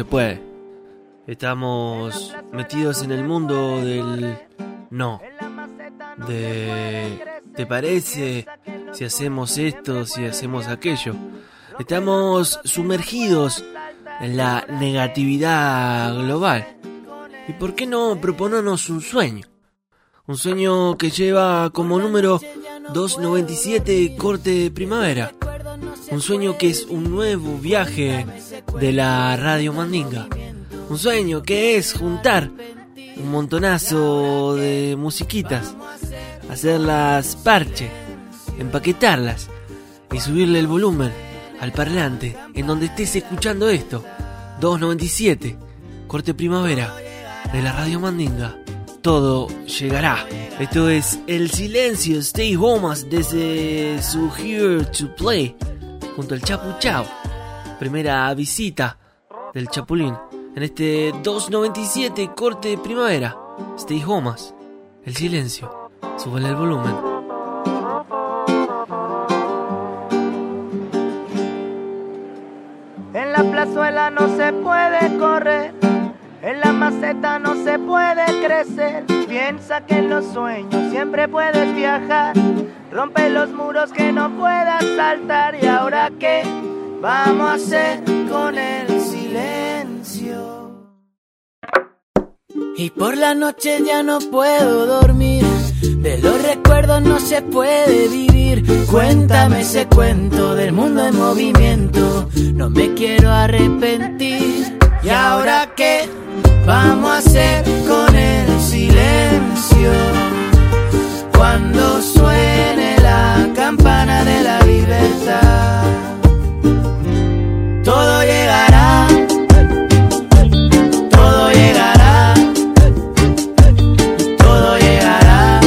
Se puede. Estamos metidos en el mundo del no. De ¿te parece si hacemos esto, si hacemos aquello? Estamos sumergidos en la negatividad global. ¿Y por qué no proponernos un sueño? Un sueño que lleva como número 297 corte primavera. Un sueño que es un nuevo viaje de la Radio Mandinga. Un sueño que es juntar un montonazo de musiquitas, hacerlas parche, empaquetarlas y subirle el volumen al parlante en donde estés escuchando esto. 297, corte primavera de la Radio Mandinga. Todo llegará. Esto es El Silencio, Stay Homas desde su Here to Play junto al Chapu Chao. Primera visita del Chapulín en este 297 corte de primavera. Stay Homas, El Silencio. Súbele el volumen. En la plazuela no se puede correr, en la maceta no se puede crecer. Piensa que en los sueños siempre puedes viajar, rompe los muros que no puedas saltar. ¿Y ahora qué vamos a hacer con el silencio? Y por la noche ya no puedo dormir. De los recuerdos no se puede vivir. Cuéntame ese cuento del mundo en movimiento. No me quiero arrepentir. ¿Y ahora qué vamos a hacer con el silencio? Cuando suene la campana de la libertad. Todo llegará. Todo llegará. Todo llegará.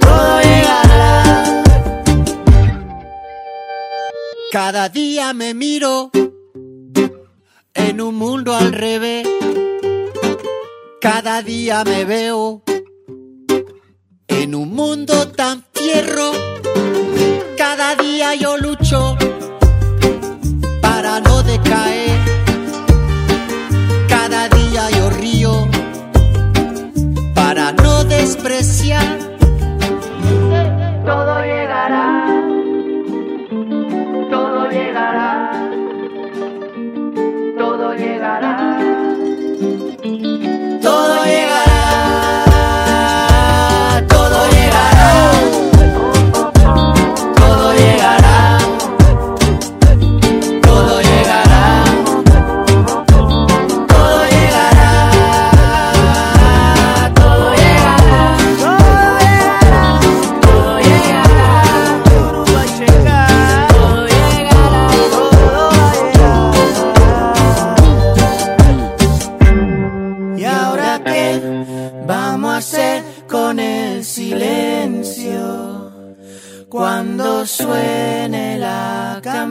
Todo llegará. Cada día me miro en un mundo al revés. Cada día me veo en un mundo tan fierro. Cada día yo lucho para no decaer. Cada día yo río para no despreciar. Todo llegará.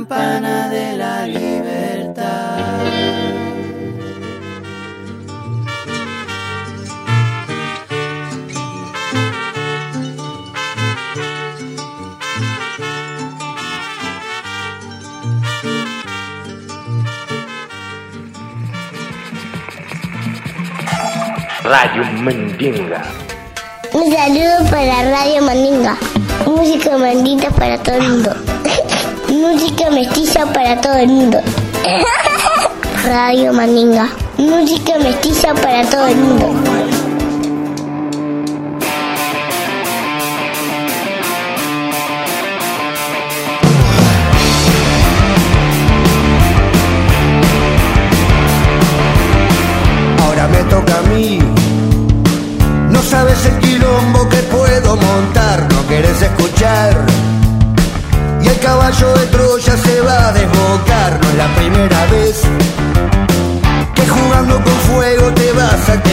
Campana de la libertad. Radio Mandinga. Un saludo para Radio Mandinga. Música mandita para todo el mundo. Música mestiza para todo el mundo. Radio Mandinga. Música mestiza para todo el mundo.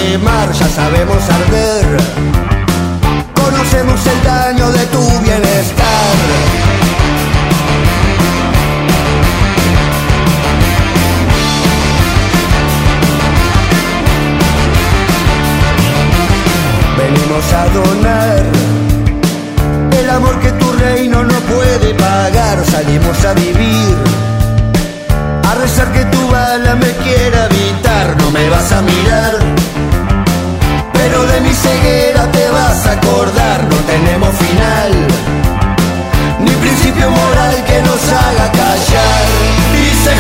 Quemar, ya sabemos arder. Conocemos el daño de tu bienestar. venimos a donar el amor que tu reino no puede pagar. Salimos a vivir, a rezar que tu bala me quiera evitar. No me vas a mirar, vas a acordar. No tenemos final, ni principio moral que nos haga callar. Y se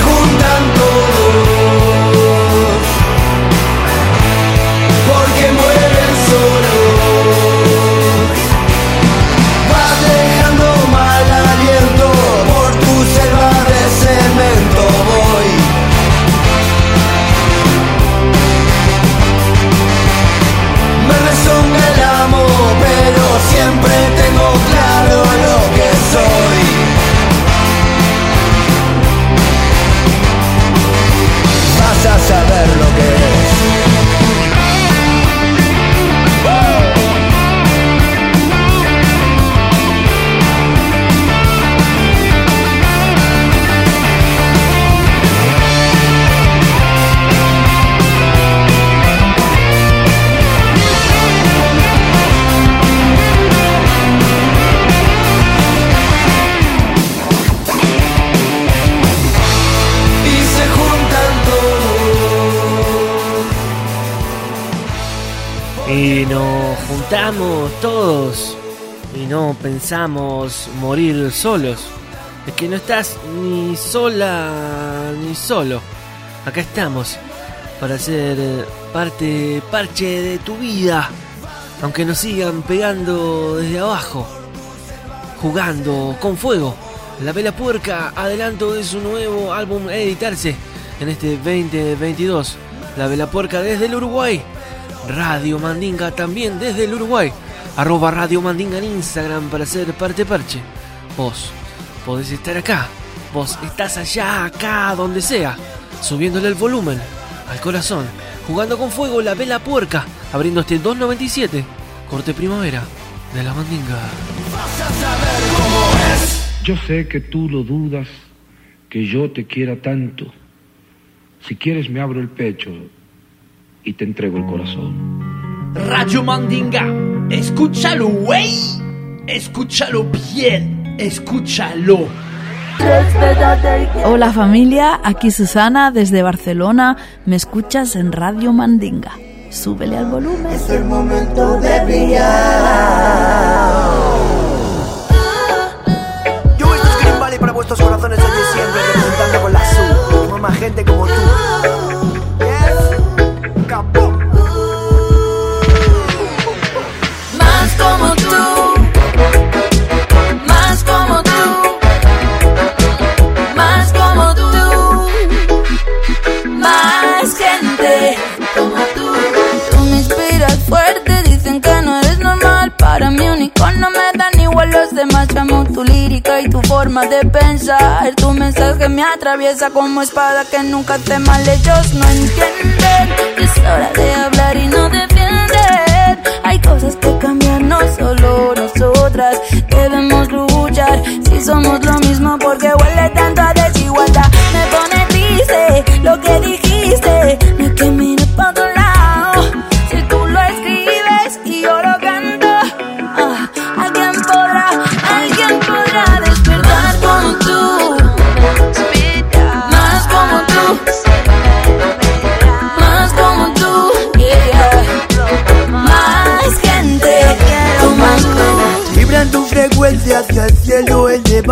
claro todos y no pensamos morir solos. Es que no estás ni sola ni solo. Acá estamos para ser parte parche de tu vida. Aunque nos sigan pegando desde abajo. Jugando con fuego. La Vela Puerca, adelanto de su nuevo álbum a editarse en este 2022. La Vela Puerca desde el Uruguay. Radio Mandinga también desde el Uruguay. Arroba Radio Mandinga en Instagram para ser parte parche. Vos podés estar acá. Vos estás allá, acá, donde sea. Subiéndole el volumen al corazón. Jugando con fuego la vela puerca. Abriendo este 297. Corte primavera de la Mandinga. Yo sé que tú lo dudas, que yo te quiera tanto. Si quieres me abro el pecho y te entrego el corazón. Radio Mandinga, escúchalo, güey. Escúchalo bien, escúchalo. Hola familia, aquí Susana desde Barcelona. Me escuchas en Radio Mandinga. Súbele al volumen. Es el momento de brillar. Yo Green Valley para vuestros corazones hoy y siempre representando con la más gente como tú. Un icono me dan igual los demás. Amo tu lírica y tu forma de pensar. Tu mensaje me atraviesa como espada que nunca te mal. Ellos no entienden es hora de hablar y no defienden. Hay cosas que cambian, no solo nosotras. Debemos luchar somos lo mismo porque huele tanto a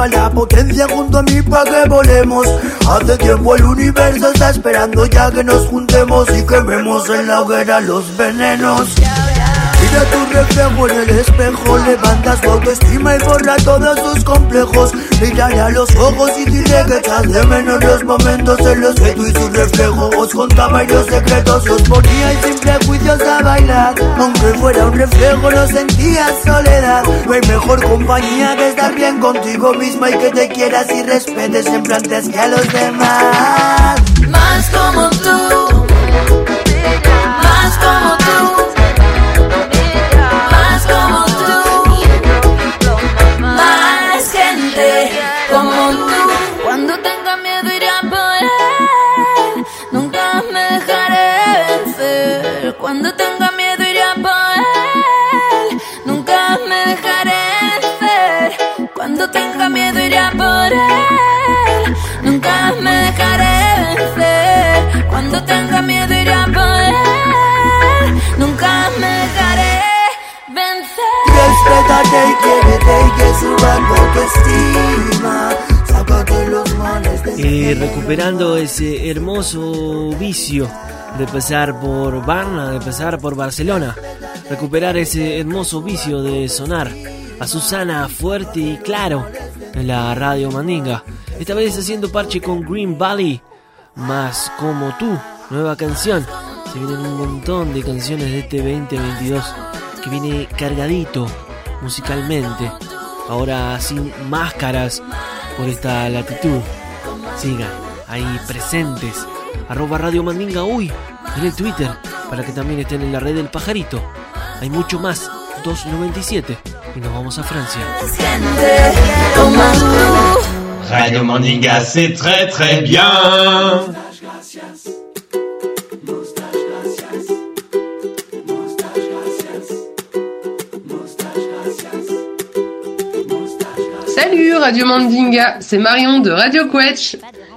la potencia junto a mí para que volemos. Hace tiempo el universo está esperando ya que nos juntemos y quememos en la hoguera los venenos. Mira tu reflejo en el espejo, levanta su autoestima y borra todos tus complejos. Mírale a los ojos y dile que echas de menos los momentos en los que tú y su reflejo os contabais los secretos. Os poníais sin prejuicios a bailar, aunque fuera un reflejo no sentías soledad. No hay mejor compañía que estar bien contigo misma y que te quieras y respetes siempre antes que a los demás. Y recuperando ese hermoso vicio de pasar por Varna, de pasar por Barcelona. Recuperar ese hermoso vicio de sonar a Susana fuerte y claro en la radio Mandinga. Esta vez haciendo parche con Green Valley, más como tú, nueva canción. Se vienen un montón de canciones de este 2022 que viene cargadito musicalmente. Ahora sin máscaras por esta latitud. Sigan ahí presentes. Arroba Radio Mandinga uy en el Twitter para que también estén en la red del pajarito. Hay mucho más. 297 y nos vamos a Francia. Radio Mandinga, c'est très très bien. Radio Mandinga, c'est Marion de Radio Quetch.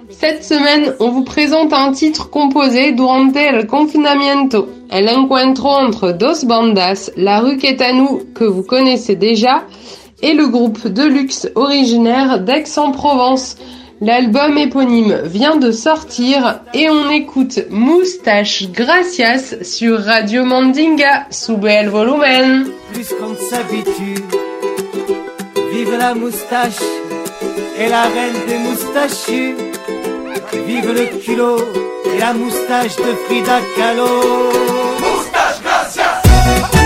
Cette semaine, on vous présente un titre composé durante el confinamiento. El encuentro entre dos bandas, La Rue Quétanou, que vous connaissez déjà, et le groupe Deluxe originaire d'Aix-en-Provence. L'album éponyme vient de sortir et on écoute Moustache Gracias sur Radio Mandinga. Sube el volumen. Vive la moustache et la reine des moustachus. Vive le culot et la moustache de Frida Kahlo. Moustache, gracias.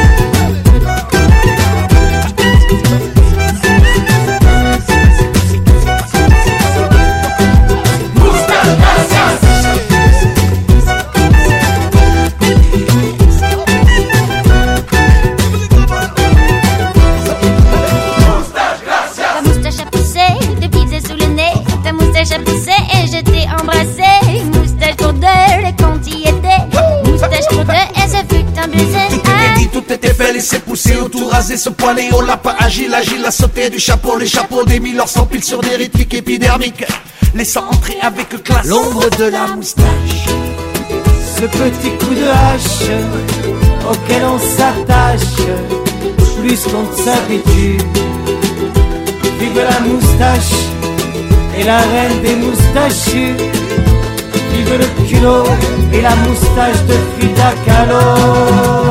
Poussé et je t'ai embrassé. Moustache pour deux, les comptes y étaient. Moustache pour deux et ce fut un baiser. Tout était dit, tout était fait, laissez pousser, au tout rasé, ce poilet, on l'a pas agile, agile, a sauté du chapeau, les chapeaux des mille s'empilent sur des rythmiques épidermiques, laissant entrer avec classe l'ombre de la moustache. Ce petit coup de hache auquel on s'attache, plus qu'on ne s'habitue. Vive la moustache et la reine des moustachus. Vive le culot et la moustache de Frida Kahlo.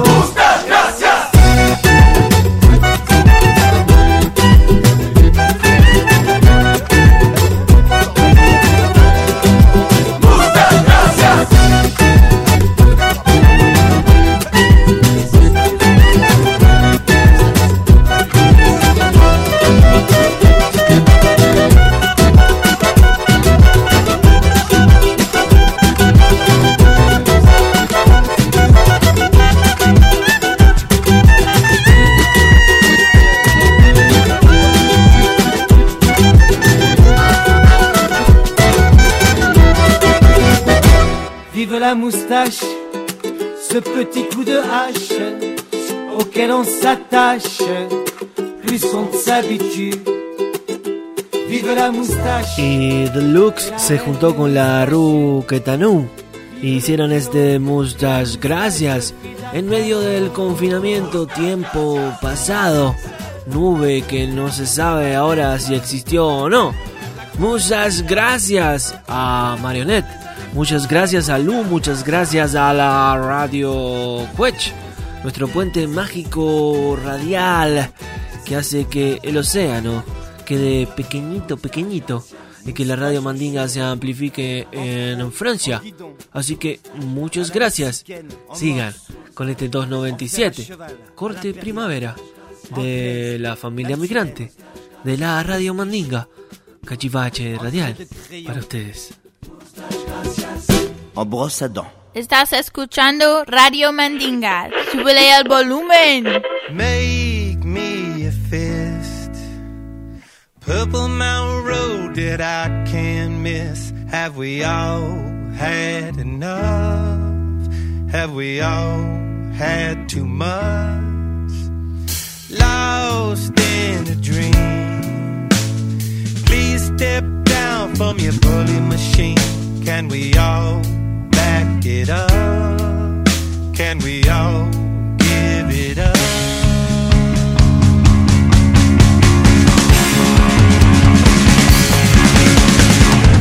Moustache, ce petit coup de hache auquel on s'attache, plus on s'habitue. Y Deluxe se juntó con la Ruquetanú y hicieron este Muchas Gracias en medio del confinamiento, tiempo pasado, nube que no se sabe ahora si existió o no. Muchas gracias a Marionette, muchas gracias a Lu, muchas gracias a la Radio Quech, nuestro puente mágico radial que hace que el océano quede pequeñito, pequeñito y que la radio Mandinga se amplifique en Francia. Así que muchas gracias. Sigan con este 297, corte primavera de la familia migrante, de la radio Mandinga, cachivache radial para ustedes. En brosse à dents. Estás escuchando Radio Mandinga. Súbele al volumen. Make me a fist. Purple Mountain Road that I can't miss. Have we all had enough? Have we all had too much? Lost in a dream. Please step down from your bully machine. Can we all back it up? Can we all give it up?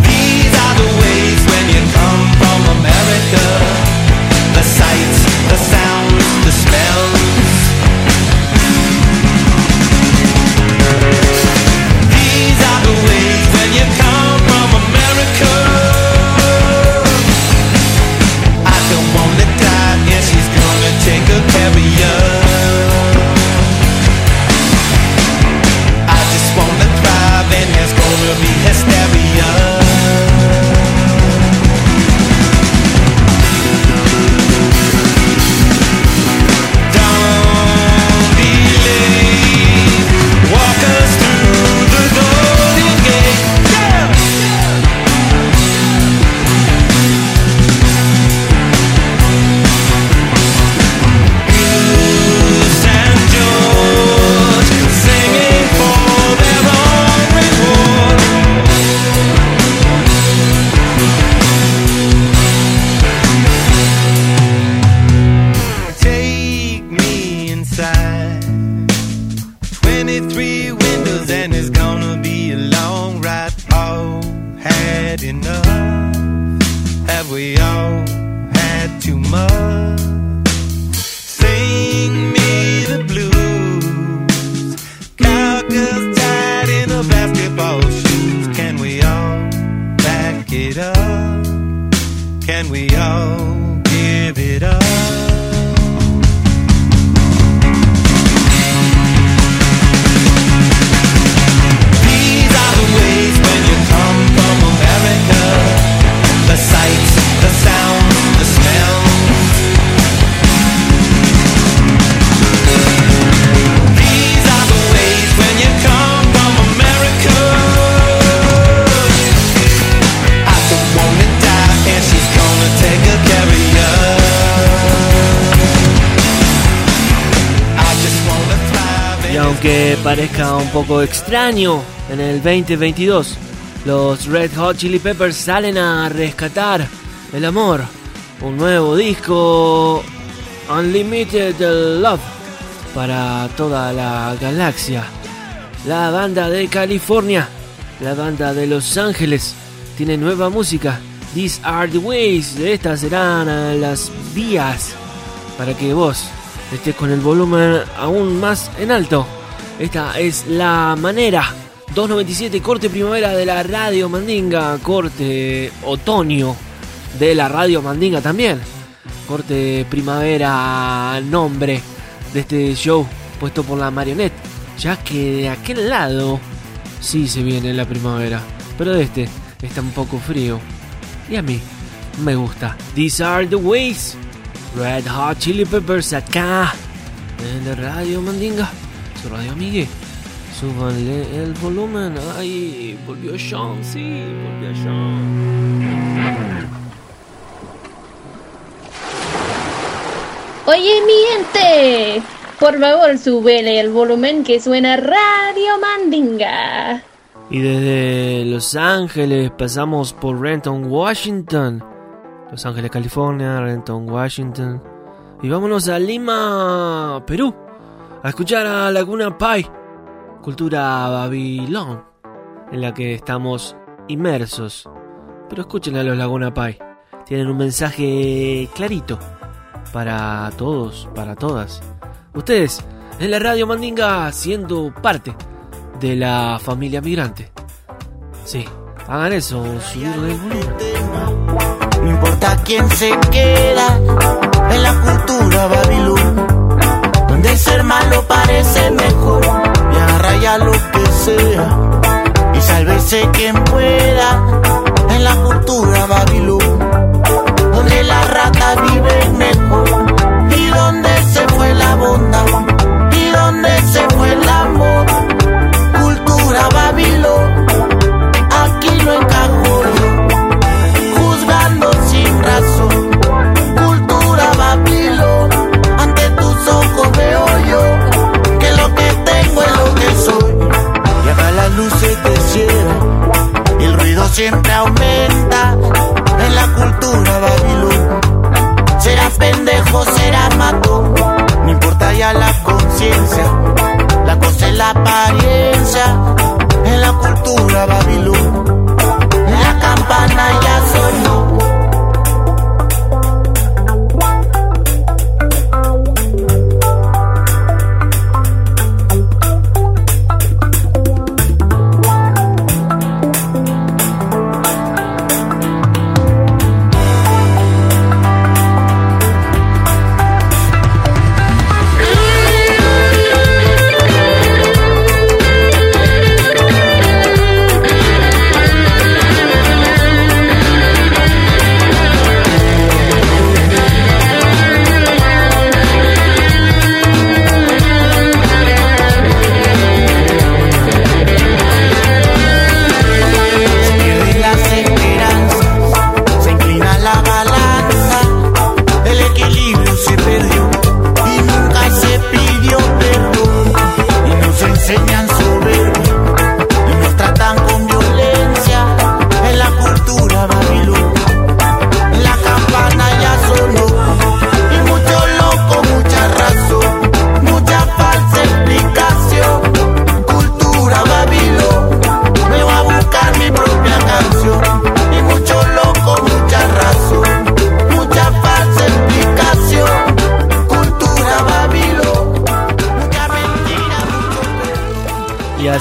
These are the ways when you come from America. The sights, the sounds, the smells. These are the ways when you come extraño, en el 2022 los Red Hot Chili Peppers salen a rescatar el amor. Un nuevo disco, Unlimited Love, para toda la galaxia. La banda de California, la banda de Los Ángeles, tiene nueva música. These are the ways. Estas serán las vías para que vos estés con el volumen aún más en alto. Esta es la manera. 297 corte primavera de la radio Mandinga, corte otoño de la radio Mandinga también. Corte primavera nombre de este show puesto por la marionette, ya que de aquel lado sí se viene la primavera, pero de este está un poco frío. Y a mí me gusta. These are the ways. Red Hot Chili Peppers acá en la radio Mandinga, radio amigue. Súbanle el volumen. Ay, volvió Sean, sí, volvió Sean. Oye, mi gente, por favor, súbele el volumen que suena Radio Mandinga. Y desde Los Ángeles pasamos por Renton, Washington. Los Ángeles, California, Renton, Washington. Y vámonos a Lima, Perú, a escuchar a Laguna Pai, cultura Babilón, en la que estamos inmersos. Pero escuchen a los Laguna Pai, tienen un mensaje clarito para todos, para todas. Ustedes, en la radio Mandinga, siendo parte de la familia migrante. Sí, hagan eso, subirle el volumen. No importa quién se queda en la cultura babilón, el ser malo parece mejor y agarra ya lo que sea. Y sálvese quien pueda en la cultura babilón,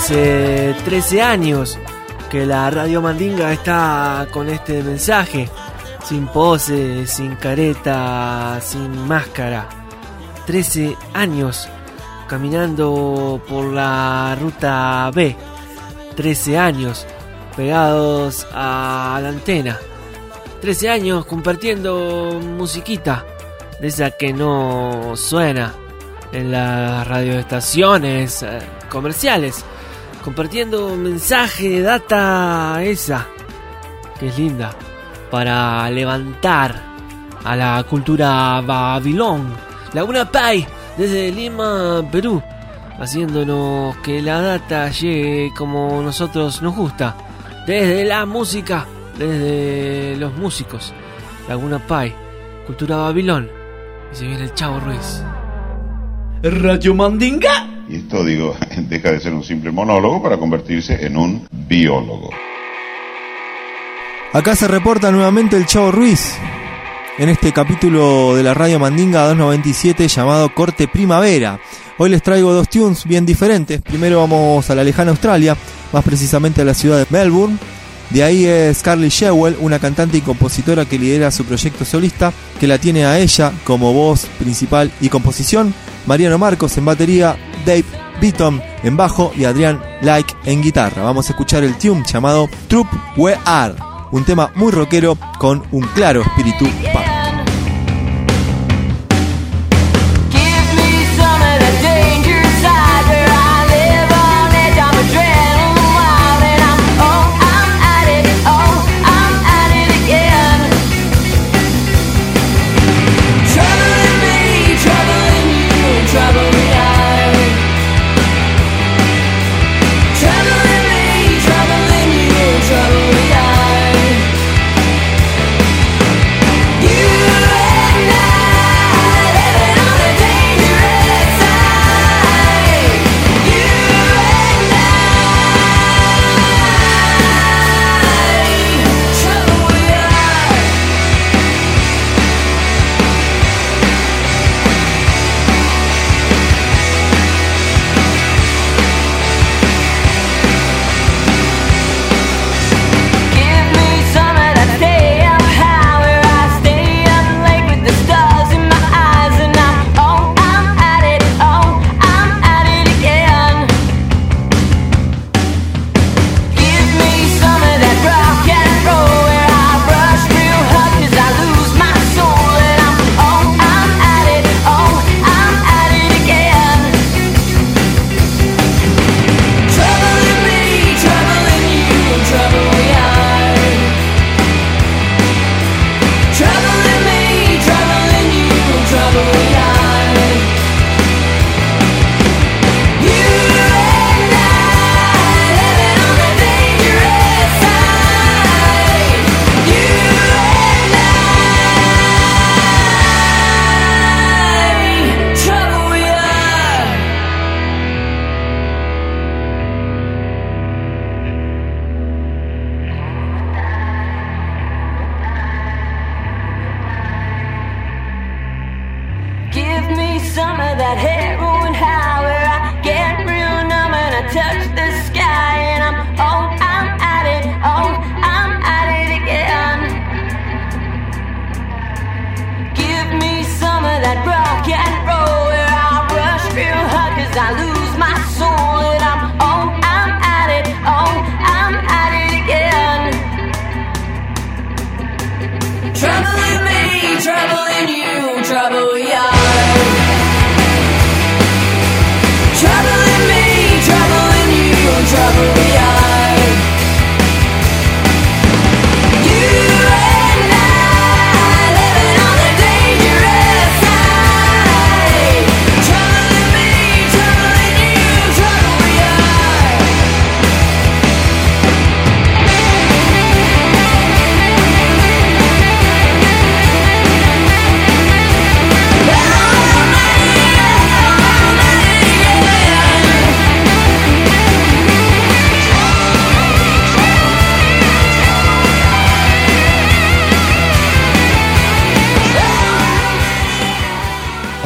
hace 13 años que la radio Mandinga está con este mensaje. Sin pose, sin careta, sin máscara. 13 años caminando por la ruta B. 13 años pegados a la antena. 13 años compartiendo musiquita de esa que no suena en las radioestaciones eh, comerciales. Compartiendo mensaje, data esa, que es linda, para levantar a la cultura Babilón. Laguna Pai, desde Lima, Perú, haciéndonos que la data llegue como nosotros nos gusta, desde la música, desde los músicos. Laguna Pai, cultura Babilón, y se viene el Chavo Ruiz. Radio Mandinga. Y esto, digo, deja de ser un simple monólogo para convertirse en un biólogo. Acá se reporta nuevamente el Chavo Ruiz en este capítulo de la Radio Mandinga 297 llamado Corte Primavera. Hoy les traigo dos tunes bien diferentes. Primero vamos a la lejana Australia, más precisamente a la ciudad de Melbourne. De ahí es Carly Shewell, una cantante y compositora que lidera su proyecto solista, que la tiene a ella como voz principal y composición, Mariano Marcos en batería, Dave Beaton en bajo y Adrián Like en guitarra. Vamos a escuchar el tune llamado Troop We Are, un tema muy rockero con un claro espíritu punk.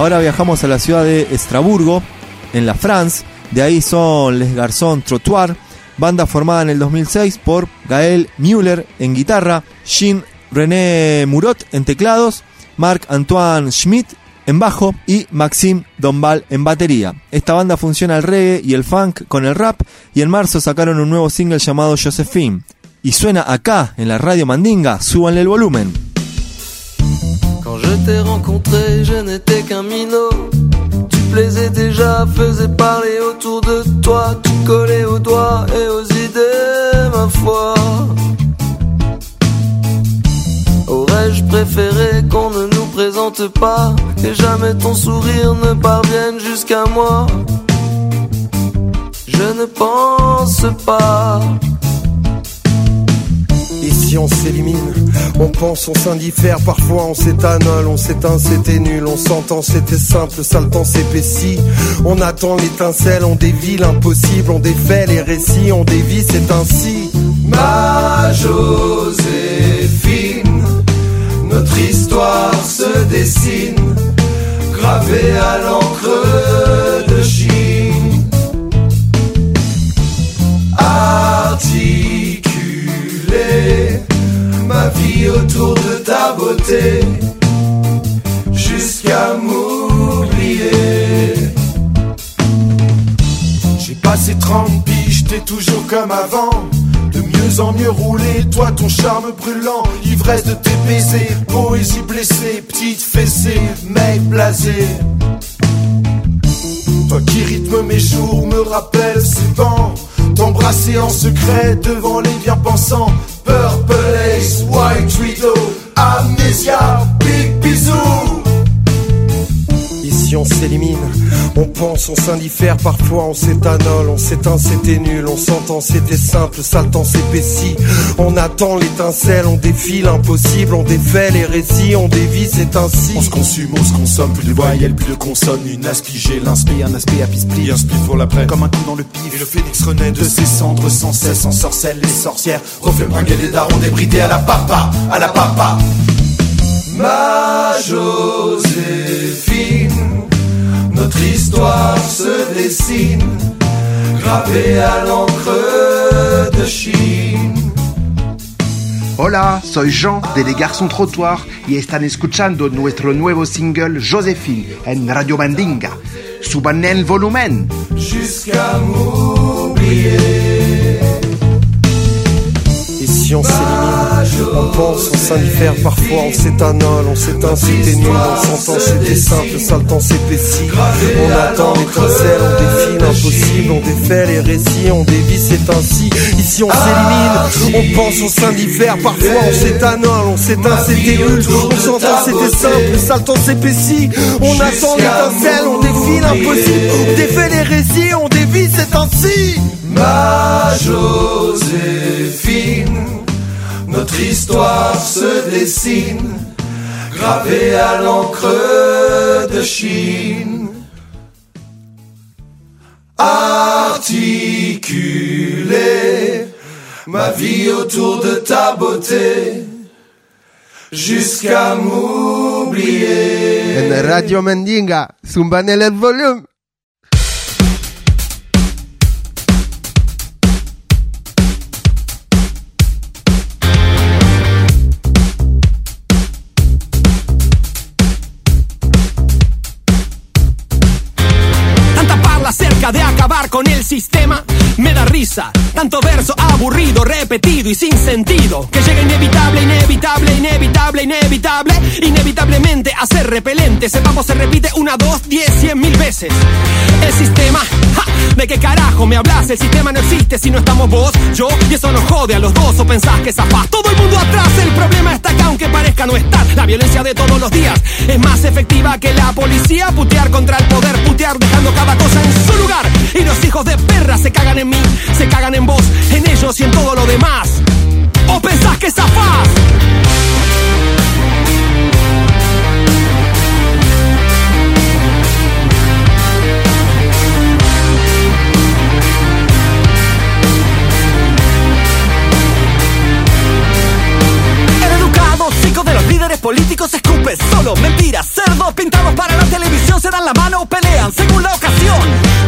Ahora viajamos a la ciudad de Estraburgo, en la France. De ahí son Les Garçons Trottoir, banda formada en el 2006 por Gaël Müller en guitarra, Jean René Murot en teclados, Marc-Antoine Schmidt en bajo y Maxime Dombal en batería. Esta banda funciona el reggae y el funk con el rap y en marzo sacaron un nuevo single llamado Josephine. Y suena acá en la radio Mandinga, súbanle el volumen. Je t'ai rencontré, je n'étais qu'un minot. Tu plaisais déjà, faisais parler autour de toi. Tu collais aux doigts et aux idées, ma foi. Aurais-je préféré qu'on ne nous présente pas Que jamais ton sourire ne parvienne jusqu'à moi? Je ne pense pas On s'élimine, on pense, on s'indiffère, parfois on s'étanole, on s'éteint, c'était nul, on s'entend, c'était simple, ça le temps s'épaissit. On attend l'étincelle, on dévie l'impossible, on défait les récits, on dévie, c'est ainsi. Ma Joséphine, notre histoire se dessine, gravée à l'encre de Chine. Autour de ta beauté, jusqu'à m'oublier. J'ai passé 30 piges, t'es toujours comme avant. De mieux en mieux roulé, toi ton charme brûlant, ivresse de tes baisers, poésie blessée, petite fessée, mec blasé. Toi qui rythme mes jours, me rappelle ces bancs, t'embrasser en secret devant les bien-pensants. Purple Ace, White Widow, Amnesia, Big Bisou. On s'élimine, on pense, on s'indiffère, parfois on s'étanole, on s'éteint, c'était nul, on s'entend, c'était simple, ça le temps s'épaissit. On attend l'étincelle, on défie l'impossible, on défait les récits, on dévie, c'est ainsi. On se consume, on se consomme, plus de voyelles, plus de consonnes, une aspi, j'ai l'inspi, un aspect à pispli, un split pour l'après, comme un coup dans le pif. Et le phénix renaît de ses cendres sans cesse, en sorcelle les sorcières, refait bringuer des darons débridés à la papa, à la papa. Ma Joséphine, notre histoire se dessine, gravée à l'encre de Chine. Hola, soy Jean de Les Garçons Trottoir y están escuchando nuestro nuevo single Josephine en Radio Mandinga. Suban el volumen. Jusqu'à m'oublier. S'élimine, on pense, on s'indiffère, parfois on s'étanole, on s'éteint, c'était nul, on s'entend, c'était simple, ça le temps s'épaissit. On attend l'étincelle, on défie l'impossible, on défait les récits, on dévie, c'est ainsi. Ici on s'élimine, on pense, on s'indiffère, parfois on s'étanole, on s'éteint, c'était nul, on s'entend, c'était simple, ça le temps s'épaissit. On attend l'étincelle, on défie l'impossible, on défait les récits, on dévie, c'est ainsi. Ma Joséphine, notre histoire se dessine, gravée à l'encre de Chine. Articuler ma vie autour de ta beauté, jusqu'à m'oublier. Radio Mandinga, zumban el volumen. Tanto verso aburrido, repetido y sin sentido. Que llega inevitable, inevitable, inevitable, inevitable. Inevitablemente a ser repelente. Sepamos, se repite una, dos, diez, cien mil veces. El sistema, ja, ¿de qué carajo me hablas? El sistema no existe si no estamos vos, yo. Y eso nos jode a los dos. O pensás que zafás todo el mundo atrás. El problema está acá, aunque parezca no estar. La violencia de todos los días es más efectiva que la policía. Putear contra el poder, putear dejando cada cosa en su lugar. Y los hijos de perra se cagan en mí, cagan en vos, en ellos y en todo lo demás. ¿O pensás que zafás? Políticos escupe solo mentiras, cerdos pintados para la televisión se dan la mano, pelean según la ocasión.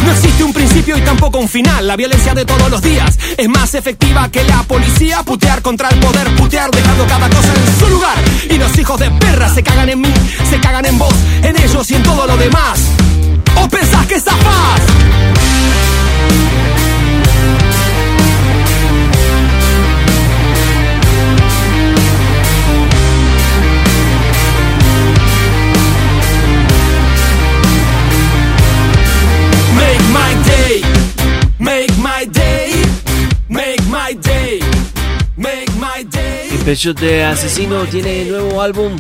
No existe un principio y tampoco un final. La violencia de todos los días es más efectiva que la policía. Putear contra el poder, putear dejando cada cosa en su lugar. Y los hijos de perra se cagan en mí, se cagan en vos, en ellos y en todo lo demás. ¿O pensás que zafás? Make my day, make my day, make my day. Peyote Asesino tiene nuevo álbum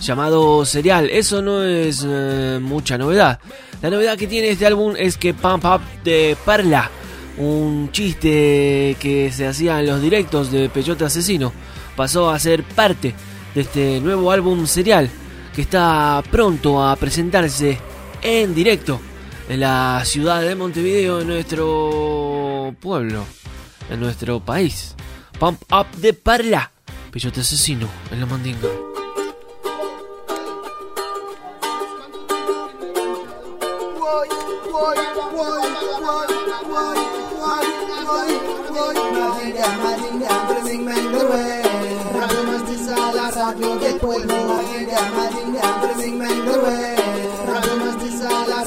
llamado Serial. Eso no es eh, mucha novedad. La novedad que tiene este álbum es que Pump Up de Perla, un chiste que se hacía en los directos de Peyote Asesino, pasó a ser parte de este nuevo álbum Serial que está pronto a presentarse en directo en la ciudad de Montevideo, en nuestro pueblo, en nuestro país. Pump Up de Parla, Peyote Asesino en la Mandinga.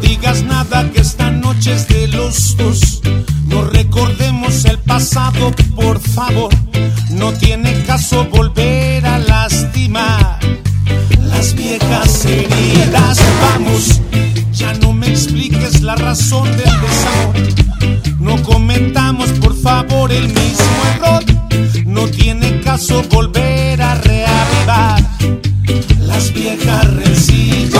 digas nada que esta noche es de los dos. No recordemos el pasado, por favor. No tiene caso volver a lastimar las viejas heridas. Vamos, ya no me expliques la razón del desamor. No cometamos, por favor, el mismo error. No tiene caso volver a reavivar las viejas rencillas.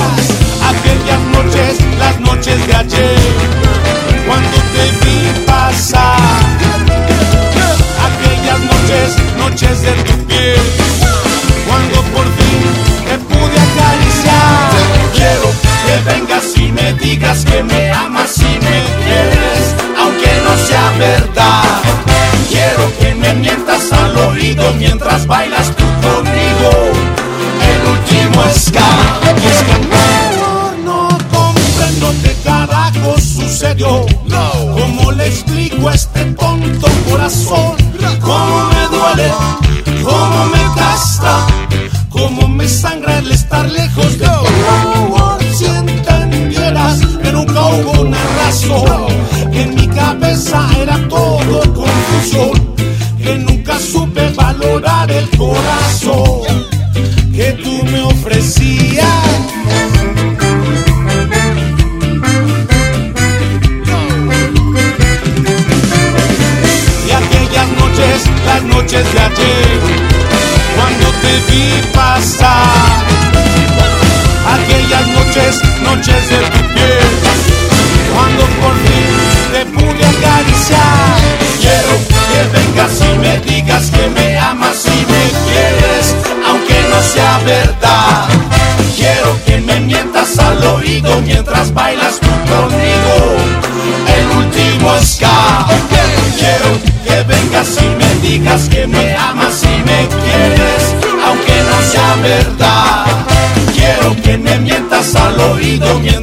Al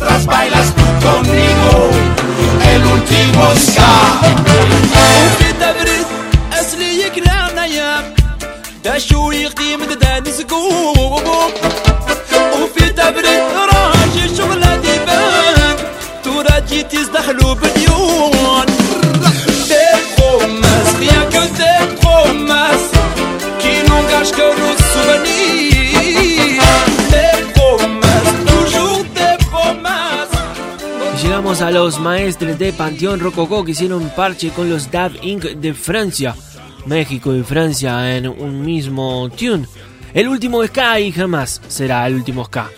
los maestres de Panteón Rococó que hicieron parche con los Dab Inc. de Francia, México y Francia en un mismo tune. El último ska y jamás será el último ska.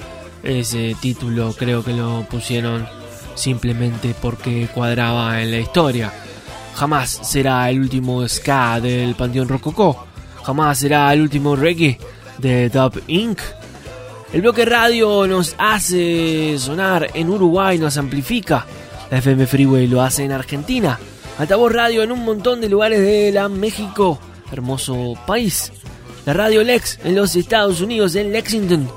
Ese título creo que lo pusieron simplemente porque cuadraba en la historia. Jamás será el último ska del Panteón Rococó. Jamás será el último reggae de Dub Inc. El bloque radio nos hace sonar en Uruguay, nos amplifica. FM Freeway lo hace en Argentina. Altavoz radio en un montón de lugares de la México. Hermoso país. La radio Lex en los Estados Unidos, en Lexington.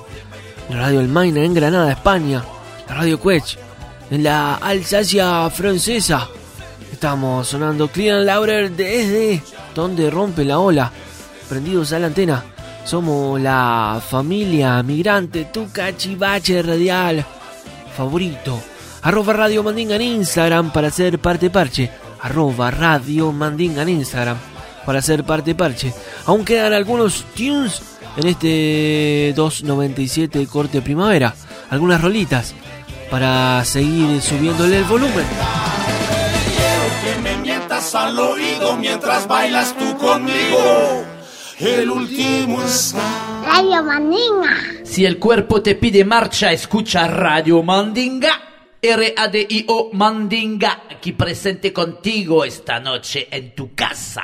La radio El Maine en Granada, España. La radio Quech en la Alsacia francesa. Estamos sonando Clean Lauder desde donde rompe la ola. Prendidos a la antena. Somos la familia migrante, tu cachivache radial favorito. Arroba Radio Mandinga en Instagram para ser parte parche. Arroba Radio Mandinga en Instagram para ser parte parche. Aún quedan algunos tunes en este 297 corte primavera. Algunas rolitas para seguir subiéndole el volumen. que me mientas al oído mientras bailas tú conmigo. El último está. Radio Mandinga. Si el cuerpo te pide marcha, escucha Radio Mandinga. R-A-D-I-O Mandinga, aquí presente contigo esta noche en tu casa.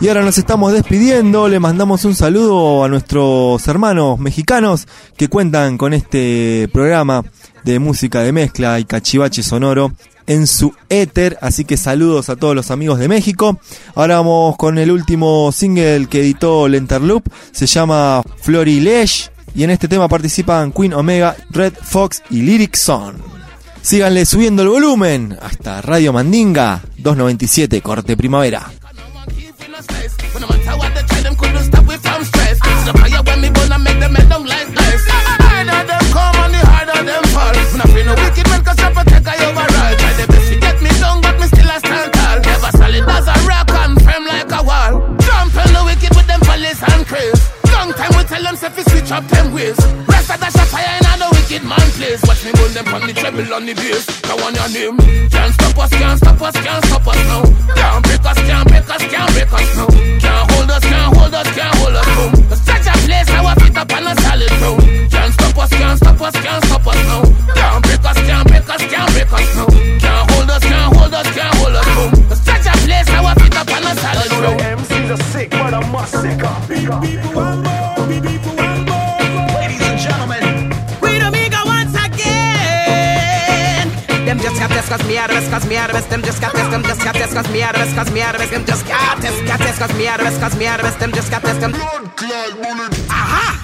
Y ahora nos estamos despidiendo, le mandamos un saludo a nuestros hermanos mexicanos que cuentan con este programa de música de mezcla y cachivache sonoro en su éter, así que saludos a todos los amigos de México. Ahora vamos con el último single que editó Lenterloop, se llama Florilesh y en este tema participan Queen Omega, Red Fox y Lyric Son. Síganle subiendo el volumen hasta Radio Mandinga 297 Corte Primavera. Tell them say fi switch up them ways. Rest of dash a fire in a the wicked man place. Watch me burn them on the treble on the bass. Now on your name. Can't stop us, can't stop us, can't stop us now. Can't break us, can't break us, can't break us now. Can't hold us, can't hold us, can't hold us now. Such a place how I fit up on a solid ground. Can't stop us, can't stop us, can't stop us now. Can't break us, can't break us, can't break us now. Can't hold us, can't hold us, can't hold us now. Such a place how I fit up on a solid ground. MCs are sick, but I must sick up. Ladies Them just got this cause me out of this, cause me out of this. Them just got this, them just got this cause me out of this, cause me out of this. Them just got this, got this cause me out of this, cause me out of this. Them just got this, them. Aha!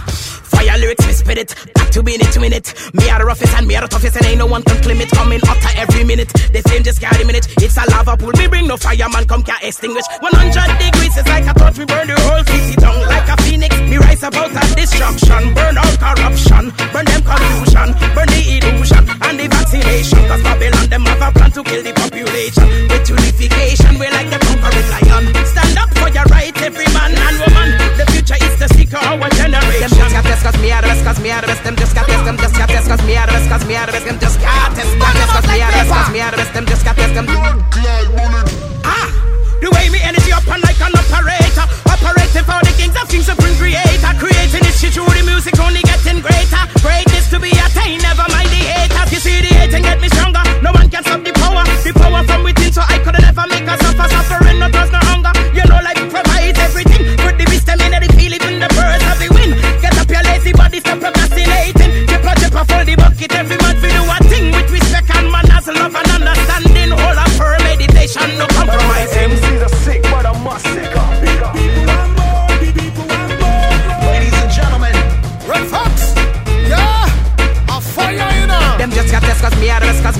Fire lyrics, we spit it. Back to minute to minute. Me are the roughest and me are the toughest, and ain't no one can claim it. Coming hotter every minute. The flame just got a minute. It's a lava pool. We bring no fireman, come can't extinguish. 100 degrees is like a torch. We burn the whole city down like a phoenix. Me rise about destruction. Burn all corruption. Burn them confusion. Burn the illusion and the vaccination. Cause Babylon, them have a plan to kill the population. With unification, we like the conquering lion. Stand up for your right, every man and woman. The future is the seeker, our generation. Them just got this cause me out of this, cause me out of this. Them just got this, them just got this cause me out of this, cause me out of this. Them just got this, cause me out of this, cause me out of this. Them just got this, them. Ah! The way me energy up and like an operator Operating for the kings of kings supreme creator Creating this shit through the music only getting greater Greatness to be attained, never mind the haters You see the hating get me stronger No one can stop the power The power from within so I could never make us suffer Suffering, no trust, no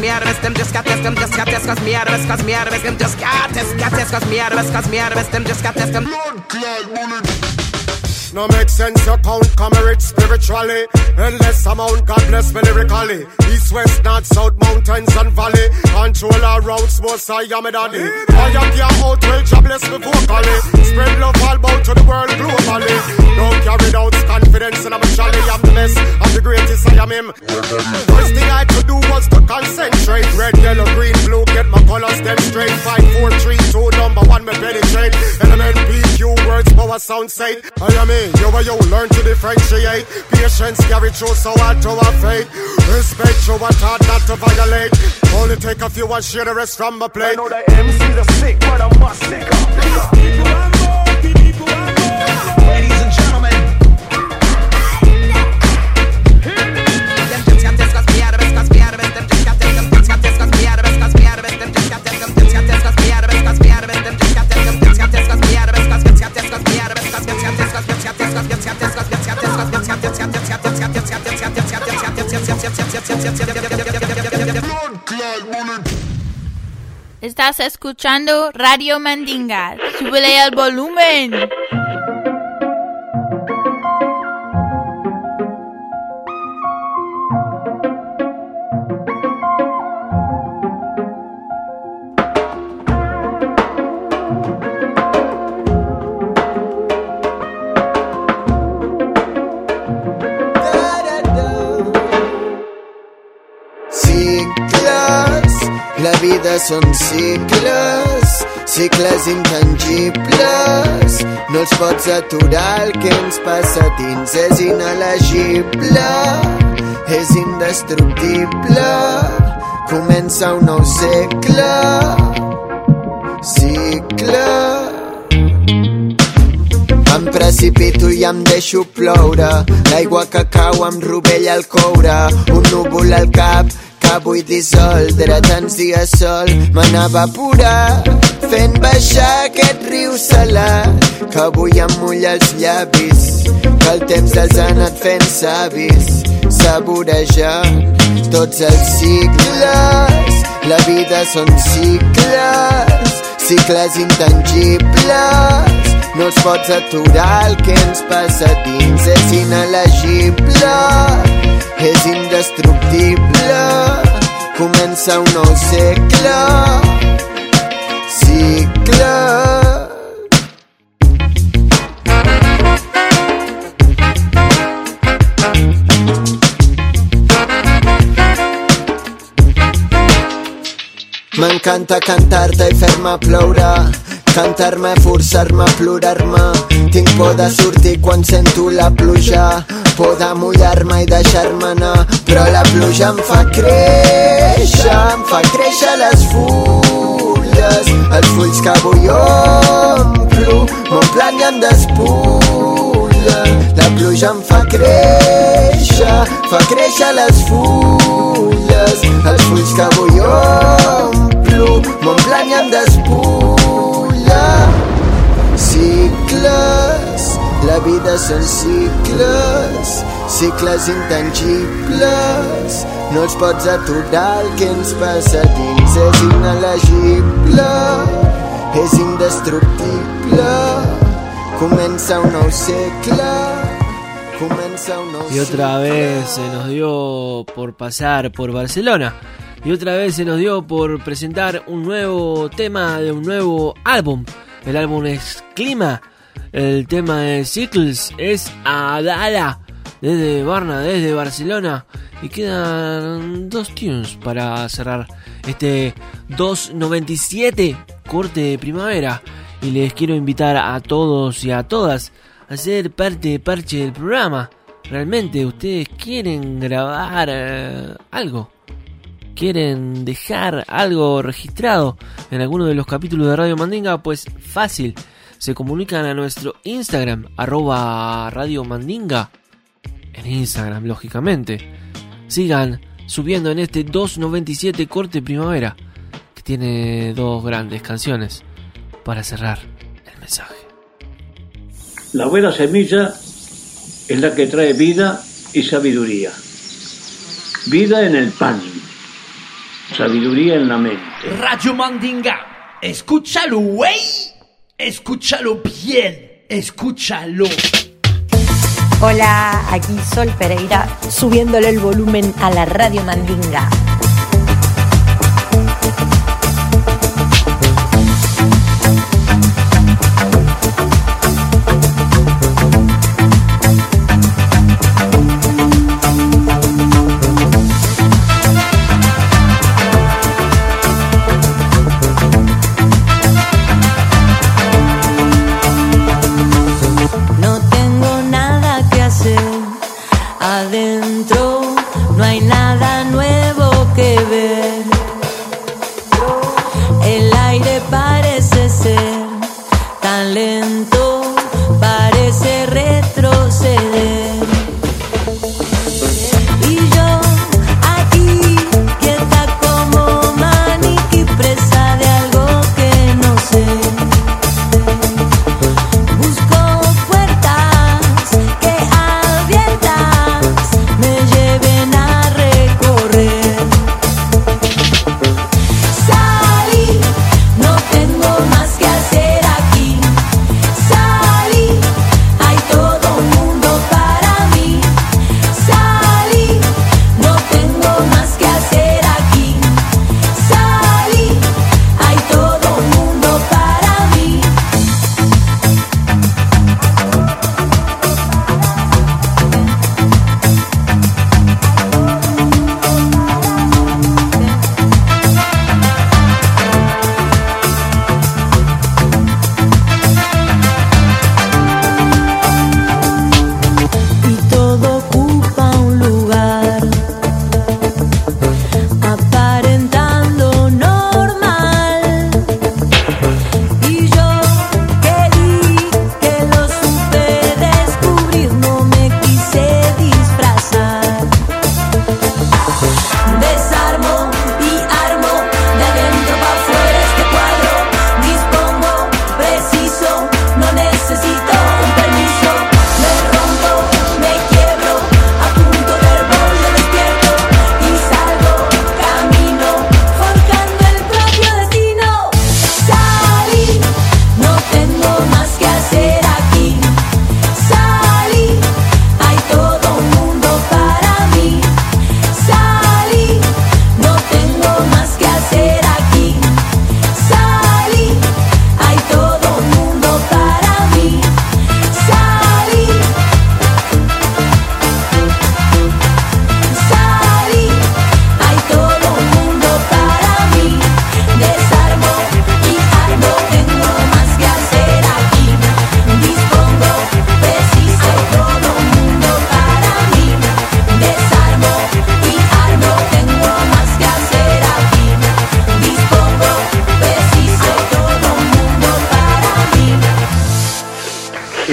me out of this. Them just got this, them just got this cause me out of this, cause me out of this. Them just got this, got this cause me out of this, cause me out of this. Them just got this, them. No make sense, you count comrade spiritually. Endless amount, God bless me lyrically. East, west, north, south, mountains and valley. Control our routes, most I am a daddy. I am here out, well, God bless me vocally. Spread love all about to the world globally. Don't carry out confidence and I'm a shally. I'm the best, I'm the greatest, I am him. First thing I could do was to concentrate. Red, yellow, green, blue, get my colors them straight. Five, four, three, two, number one, me penetrate. Element, PQ, words, power, sound sight. I mean, you you learn to differentiate. Patience carry through so hard to our fate. Respect you and hard not to violate. Only take a few and share the rest from my plate. I know the MC the sick, but I'm much sicker. Ladies Estás escuchando Radio Mandinga. Súbele el volumen. La vida són cicles, cicles intangibles. No els pots aturar, el que ens passa a dins és inelegible, és indestructible. Comença un nou segle, cicle. Em precipito i em deixo ploure L'aigua que cau em rovella el coure Un núvol al cap que vull dissoldre Tants dies sol. M'anava a apurar Fent baixar aquest riu salat Que avui em mulla els llavis Que el temps els ha anat fent savis. Saborejant tots els cicles La vida són cicles Cicles intangibles. No els pots aturar, el que ens passa dins és inelegible, és indestructible. Comença un nou segle, cicle. M'encanta cantar-te i fer-me ploure Cantar-me, forçar-me, plorar-me. Tinc por de sortir quan sento la pluja. Por de mullar-me i deixar-me anar. Però la pluja em fa créixer Em fa créixer les fulles. Els fulls que avui omplo M'omplen i em despullen La pluja em fa créixer Fa créixer les fulles. Els fulls que avui omplo M'omplen i em despullen Cicles, la vida són cicles, cicles intangibles. No els pots aturar, el que ens passa dins és inelegible, és indestructible. Comença un nou segle, comença un nou Y otra vez se nos dio por pasar por Barcelona. Y otra vez se nos dio por presentar un nuevo tema de un nuevo álbum. El álbum es Clima. El tema de Cycles es Adala. Desde Barna, desde Barcelona. Y quedan dos tunes para cerrar este 297 corte de primavera. Y les quiero invitar a todos y a todas a ser parte de parche del programa. Realmente ustedes quieren grabar eh, algo quieren dejar algo registrado en alguno de los capítulos de Radio Mandinga, pues fácil. Se comunican a nuestro Instagram, arroba Radio Mandinga. En Instagram, lógicamente. Sigan subiendo en este 297 corte primavera, que tiene dos grandes canciones para cerrar el mensaje. La buena semilla es la que trae vida y sabiduría. Vida en el pan, sabiduría en la mente. Radio Mandinga. Escúchalo, güey. Escúchalo bien. Escúchalo. Hola, aquí Sol Pereira subiéndole el volumen a la Radio Mandinga.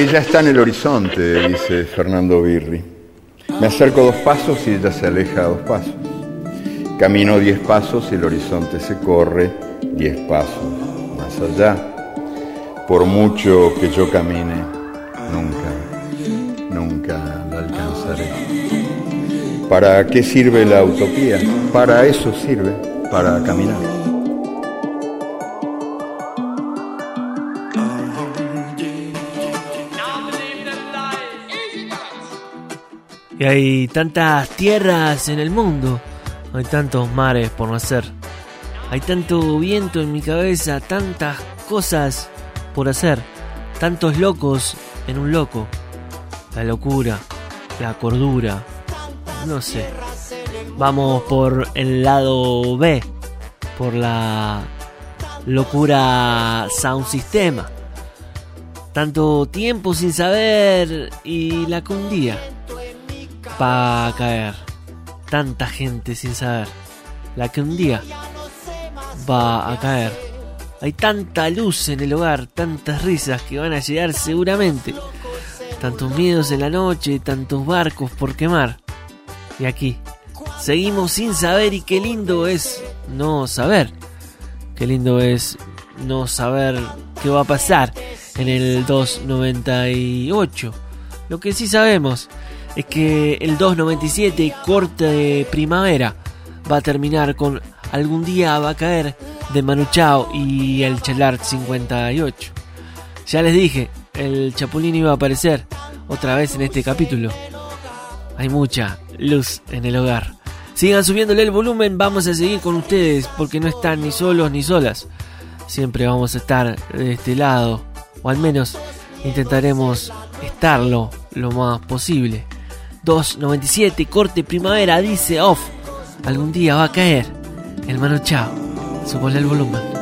Ella está en el horizonte, dice Fernando Birri. Me acerco dos pasos y ella se aleja dos pasos. Camino diez pasos y el horizonte se corre diez pasos más allá. Por mucho que yo camine, nunca, nunca la alcanzaré. ¿Para qué sirve la utopía? Para eso sirve, para caminar. Hay tantas tierras en el mundo, hay tantos mares por nacer, hay tanto viento en mi cabeza, tantas cosas por hacer, tantos locos en un loco, la locura, la cordura, no sé. Vamos por el lado B, por la locura sound sistema. Tanto tiempo sin saber y la que un día va a caer. Tanta gente sin saber. La que un día va a caer. Hay tanta luz en el hogar, tantas risas que van a llegar seguramente. Tantos miedos en la noche, tantos barcos por quemar. Y aquí, seguimos sin saber y qué lindo es no saber. Qué lindo es no saber qué va a pasar en el 298. Lo que sí sabemos es que el 297 corte de primavera va a terminar con algún día va a caer de Manu Chao y el Chelart 58. Ya les dije, el Chapulín iba a aparecer otra vez en este capítulo. Hay mucha luz en el hogar. Sigan subiéndole el volumen, vamos a seguir con ustedes porque no están ni solos ni solas. Siempre vamos a estar de este lado, o al menos intentaremos estarlo lo más posible. 297 corte primavera dice off. Algún día va a caer. El mano chao. Súbale el volumen.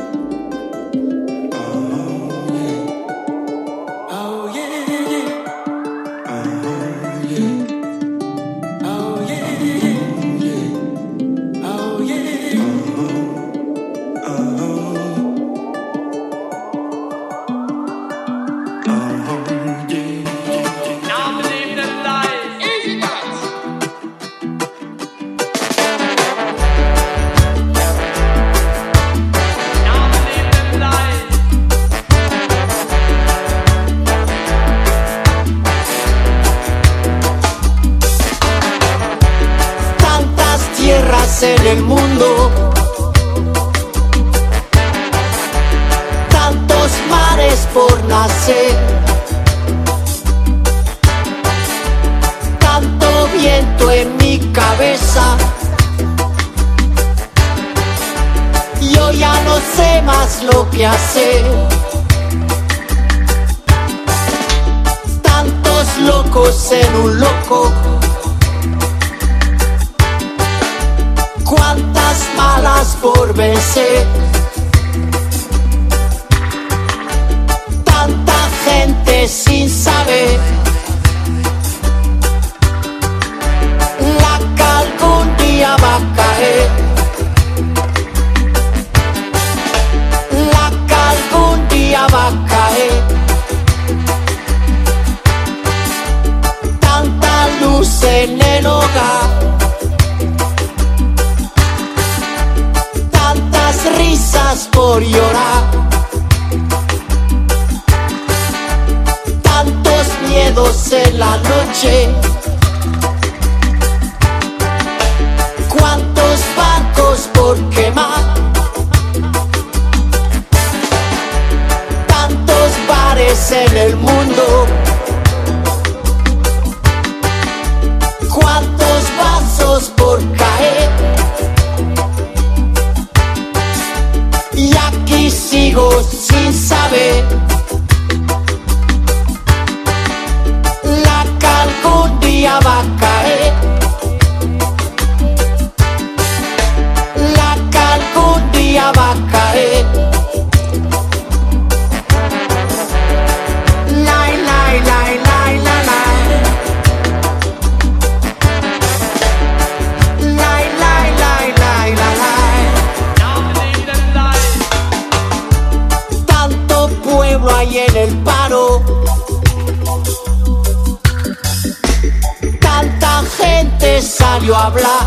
Viento en mi cabeza. Yo ya no sé más lo que hacer. Tantos locos en un loco. cuántas malas por vencer. Tanta gente sin saber. Por llorar, tantos miedos en la noche, por quemar, tantos bares en el mundo, cuántos vasos por caer. y aquí sigo sin saber. La que hablar.